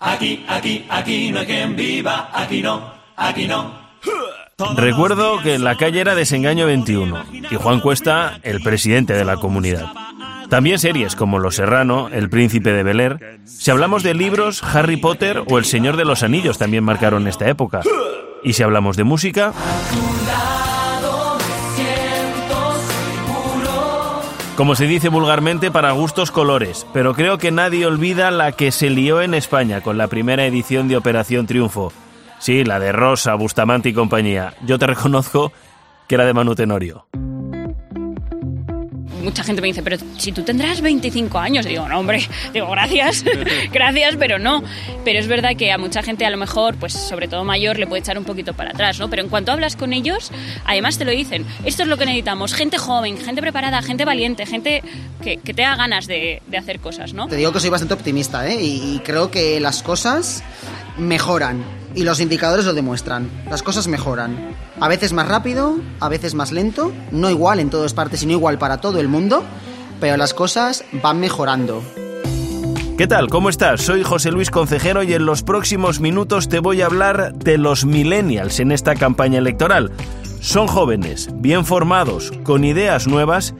Aquí, aquí, aquí no hay quien viva, aquí no, aquí no. Recuerdo que la calle era Desengaño 21 y Juan Cuesta el presidente de la comunidad. También series como Los Serrano, El Príncipe de Bel Air. Si hablamos de libros, Harry Potter o El Señor de los Anillos también marcaron esta época. Y si hablamos de música, como se dice vulgarmente, para gustos colores, pero creo que nadie olvida la que se lió en España con la primera edición de Operación Triunfo. Sí, la de Rosa, Bustamante y compañía. Yo te reconozco que era de Manu Tenorio mucha gente me dice, pero si tú tendrás 25 años, digo, no, hombre, digo, gracias, gracias, pero no. Pero es verdad que a mucha gente a lo mejor, pues sobre todo mayor, le puede echar un poquito para atrás, ¿no? Pero en cuanto hablas con ellos, además te lo dicen, esto es lo que necesitamos, gente joven, gente preparada, gente valiente, gente que, que te ganas de, de, hacer cosas, ¿no? Te digo que soy bastante optimista, ¿eh? y creo que las cosas mejoran y los indicadores lo demuestran. Las cosas mejoran. A veces más rápido, a veces más lento, no igual en todas partes, sino igual para todo el mundo, pero las cosas van mejorando. ¿Qué tal? ¿Cómo estás? Soy José Luis Concejero y en los próximos minutos te voy a hablar de los millennials en esta campaña electoral. Son jóvenes, bien formados, con ideas nuevas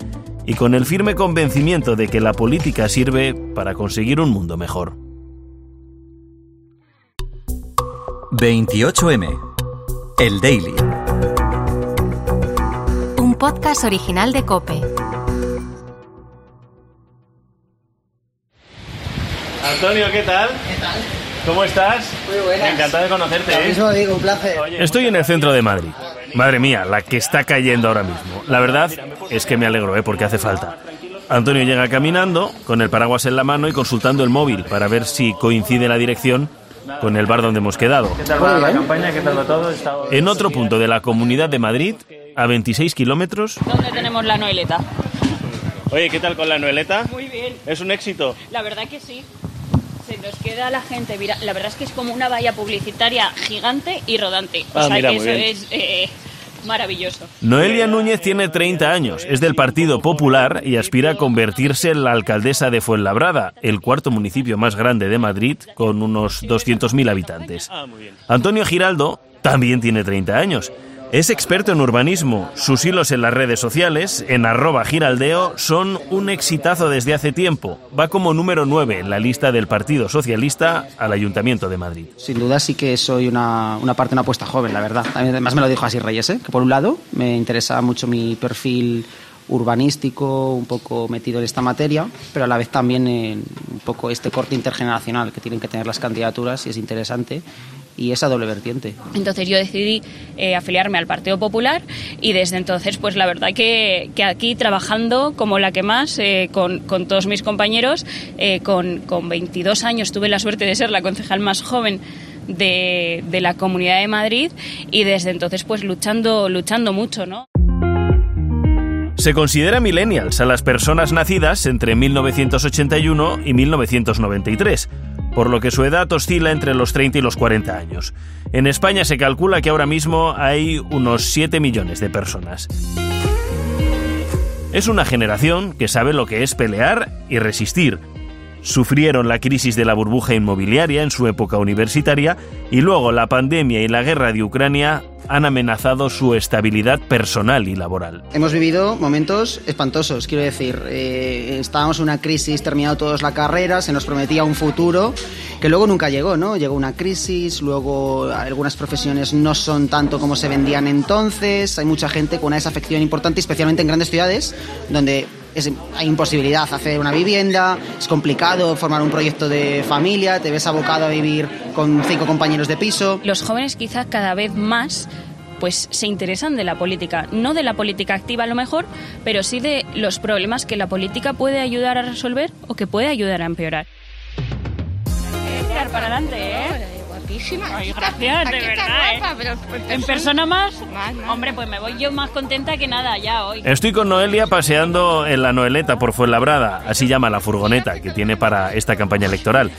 y con el firme convencimiento de que la política sirve para conseguir un mundo mejor. 28M. El Daily. Un podcast original de Cope. Antonio, ¿qué tal? ¿Qué tal? ¿Cómo estás? Muy buenas. Encantado de conocerte. Lo ¿eh? mismo digo, un placer. Estoy en el centro de Madrid. Madre mía, la que está cayendo ahora mismo. La verdad es que me alegro, ¿eh? porque hace falta. Antonio llega caminando, con el paraguas en la mano y consultando el móvil para ver si coincide la dirección con el bar donde hemos quedado. ¿Qué tal va la campaña? ¿Qué tal va todo? Está... En otro punto de la Comunidad de Madrid, a 26 kilómetros... ¿Dónde tenemos la noeleta? Oye, ¿qué tal con la noeleta? Muy bien. ¿Es un éxito? La verdad que sí. Se nos queda la gente. Mira, la verdad es que es como una valla publicitaria gigante y rodante. O Ah, sea mira, que muy eso bien. es eh, maravilloso. Noelia Núñez tiene 30 años, es del Partido Popular y aspira a convertirse en la alcaldesa de Fuenlabrada, el cuarto municipio más grande de Madrid, con unos 200.000 habitantes. Antonio Giraldo también tiene 30 años. Es experto en urbanismo. Sus hilos en las redes sociales, en arroba giraldeo, son un exitazo desde hace tiempo. Va como número 9 en la lista del Partido Socialista al Ayuntamiento de Madrid. Sin duda sí que soy una, una parte, una apuesta joven, la verdad. Además me lo dijo así Reyes, ¿eh? que por un lado me interesa mucho mi perfil urbanístico, un poco metido en esta materia, pero a la vez también en un poco este corte intergeneracional que tienen que tener las candidaturas y es interesante y esa doble vertiente. Entonces yo decidí eh, afiliarme al Partido Popular y desde entonces pues la verdad que, que aquí trabajando como la que más eh, con, con, todos mis compañeros, eh, con, con 22 años tuve la suerte de ser la concejal más joven de, de la Comunidad de Madrid y desde entonces pues luchando, luchando mucho, ¿no? Se considera millennials a las personas nacidas entre 1981 y 1993, por lo que su edad oscila entre los 30 y los 40 años. En España se calcula que ahora mismo hay unos 7 millones de personas. Es una generación que sabe lo que es pelear y resistir. Sufrieron la crisis de la burbuja inmobiliaria en su época universitaria y luego la pandemia y la guerra de Ucrania han amenazado su estabilidad personal y laboral. Hemos vivido momentos espantosos, quiero decir, eh, estábamos en una crisis, terminado todos la carrera, se nos prometía un futuro que luego nunca llegó, ¿no? Llegó una crisis, luego algunas profesiones no son tanto como se vendían entonces, hay mucha gente con una desafección importante, especialmente en grandes ciudades, donde es, hay imposibilidad hacer una vivienda, es complicado formar un proyecto de familia, te ves abocado a vivir con cinco compañeros de piso. Los jóvenes quizás cada vez más pues se interesan de la política, no de la política activa a lo mejor, pero sí de los problemas que la política puede ayudar a resolver o que puede ayudar a empeorar. para adelante, ¿eh? Guapísima. Ay, gracias, de verdad. ¿eh? ¿En persona más? Hombre, pues me voy yo más contenta que nada ya hoy. Estoy con Noelia paseando en la Noeleta por Fuenlabrada, así llama la furgoneta que tiene para esta campaña electoral.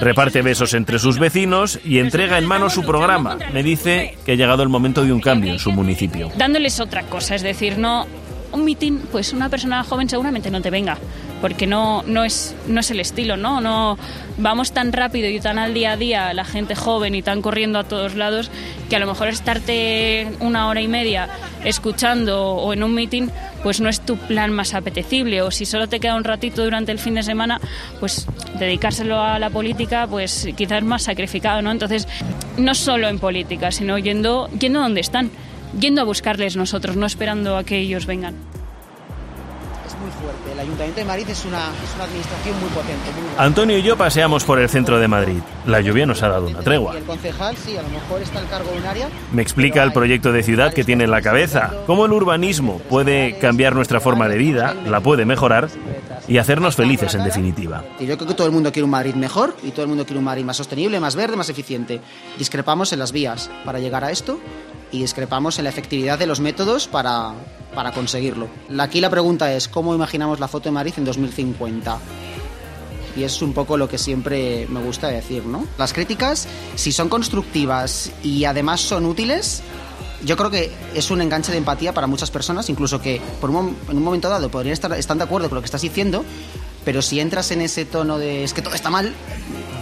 Reparte besos entre sus vecinos y entrega en mano su programa. Me dice que ha llegado el momento de un cambio en su municipio. Dándoles otra cosa, es decir, no un mitin, pues una persona joven seguramente no te venga, porque no, no, es, no es el estilo, ¿no? no Vamos tan rápido y tan al día a día, la gente joven y tan corriendo a todos lados, que a lo mejor estarte una hora y media escuchando o en un meeting, pues no es tu plan más apetecible. O si solo te queda un ratito durante el fin de semana, pues dedicárselo a la política, pues quizás más sacrificado, ¿no? Entonces, no solo en política, sino yendo, yendo donde están, yendo a buscarles nosotros, no esperando a que ellos vengan muy fuerte. El Ayuntamiento de Madrid es una, es una administración muy potente. Antonio y yo paseamos por el centro de Madrid. La lluvia nos ha dado una tregua. el concejal, sí, a lo mejor está al cargo de un área. Me explica el proyecto de ciudad que tiene en la cabeza, cómo el urbanismo puede cambiar nuestra forma de vida, la puede mejorar y hacernos felices en definitiva. Yo creo que todo el mundo quiere un Madrid mejor y todo el mundo quiere un Madrid más sostenible, más verde, más eficiente. Discrepamos en las vías para llegar a esto y discrepamos en la efectividad de los métodos para, para conseguirlo. Aquí la pregunta es, ¿cómo imaginamos la foto de Madrid en 2050? Y es un poco lo que siempre me gusta decir, ¿no? Las críticas, si son constructivas y además son útiles, yo creo que es un enganche de empatía para muchas personas, incluso que por un, en un momento dado podrían estar están de acuerdo con lo que estás diciendo, pero si entras en ese tono de es que todo está mal,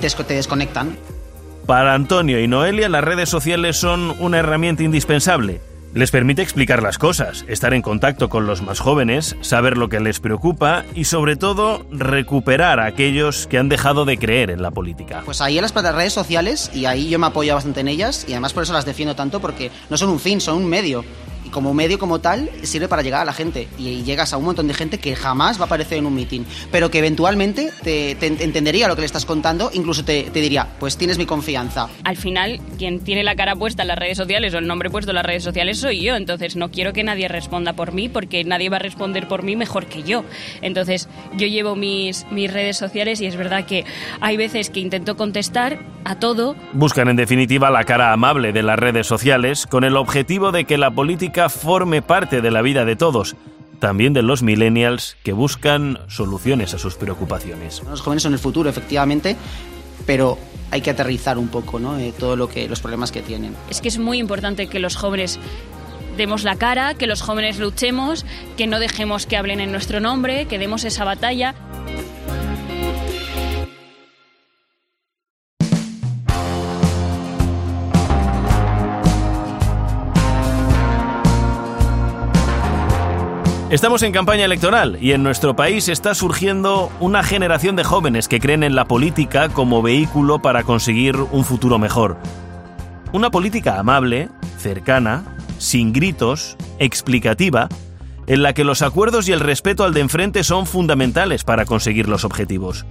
te, desconectan. Para Antonio y Noelia, las redes sociales son una herramienta indispensable. Les permite explicar las cosas, estar en contacto con los más jóvenes, saber lo que les preocupa y sobre todo recuperar a aquellos que han dejado de creer en la política. Pues ahí en las redes sociales, y ahí yo me apoyo bastante en ellas, y además por eso las defiendo tanto, porque no son un fin, son un medio y como medio como tal sirve para llegar a la gente y llegas a un montón de gente que jamás va a aparecer en un meeting, pero que eventualmente te, entendería lo que le estás contando, incluso te, te, diría, pues tienes mi confianza. Al final, quien tiene la cara puesta en las redes sociales o el nombre puesto en las redes sociales soy yo, entonces no quiero que nadie responda por mí porque nadie va a responder por mí mejor que yo. Entonces yo llevo mis, mis redes sociales y es verdad que hay veces que intento contestar a todo. Buscan en definitiva la cara amable de las redes sociales con el objetivo de que la política forme parte de la vida de todos, también de los millennials que buscan soluciones a sus preocupaciones. Los jóvenes son el futuro, efectivamente, pero hay que aterrizar un poco ¿no? Eh, todo lo que los problemas que tienen. Es que es muy importante que los jóvenes demos la cara, que los jóvenes luchemos, que no dejemos que hablen en nuestro nombre, que demos esa batalla. Estamos en campaña electoral y en nuestro país está surgiendo una generación de jóvenes que creen en la política como vehículo para conseguir un futuro mejor. Una política amable, cercana, sin gritos, explicativa, en la que los acuerdos y el respeto al de enfrente son fundamentales para conseguir los objetivos.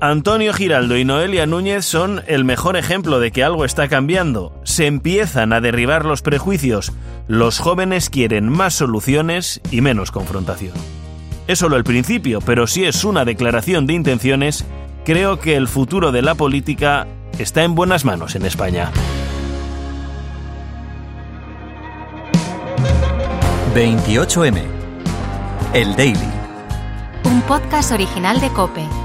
Antonio Giraldo y Noelia Núñez son el mejor ejemplo de que algo está cambiando. Se empiezan a derribar los prejuicios. Los jóvenes quieren más soluciones y menos confrontación. Es solo el principio, pero si es una declaración de intenciones, creo que el futuro de la política está en buenas manos en España. 28M. El Daily. Un podcast original de Cope.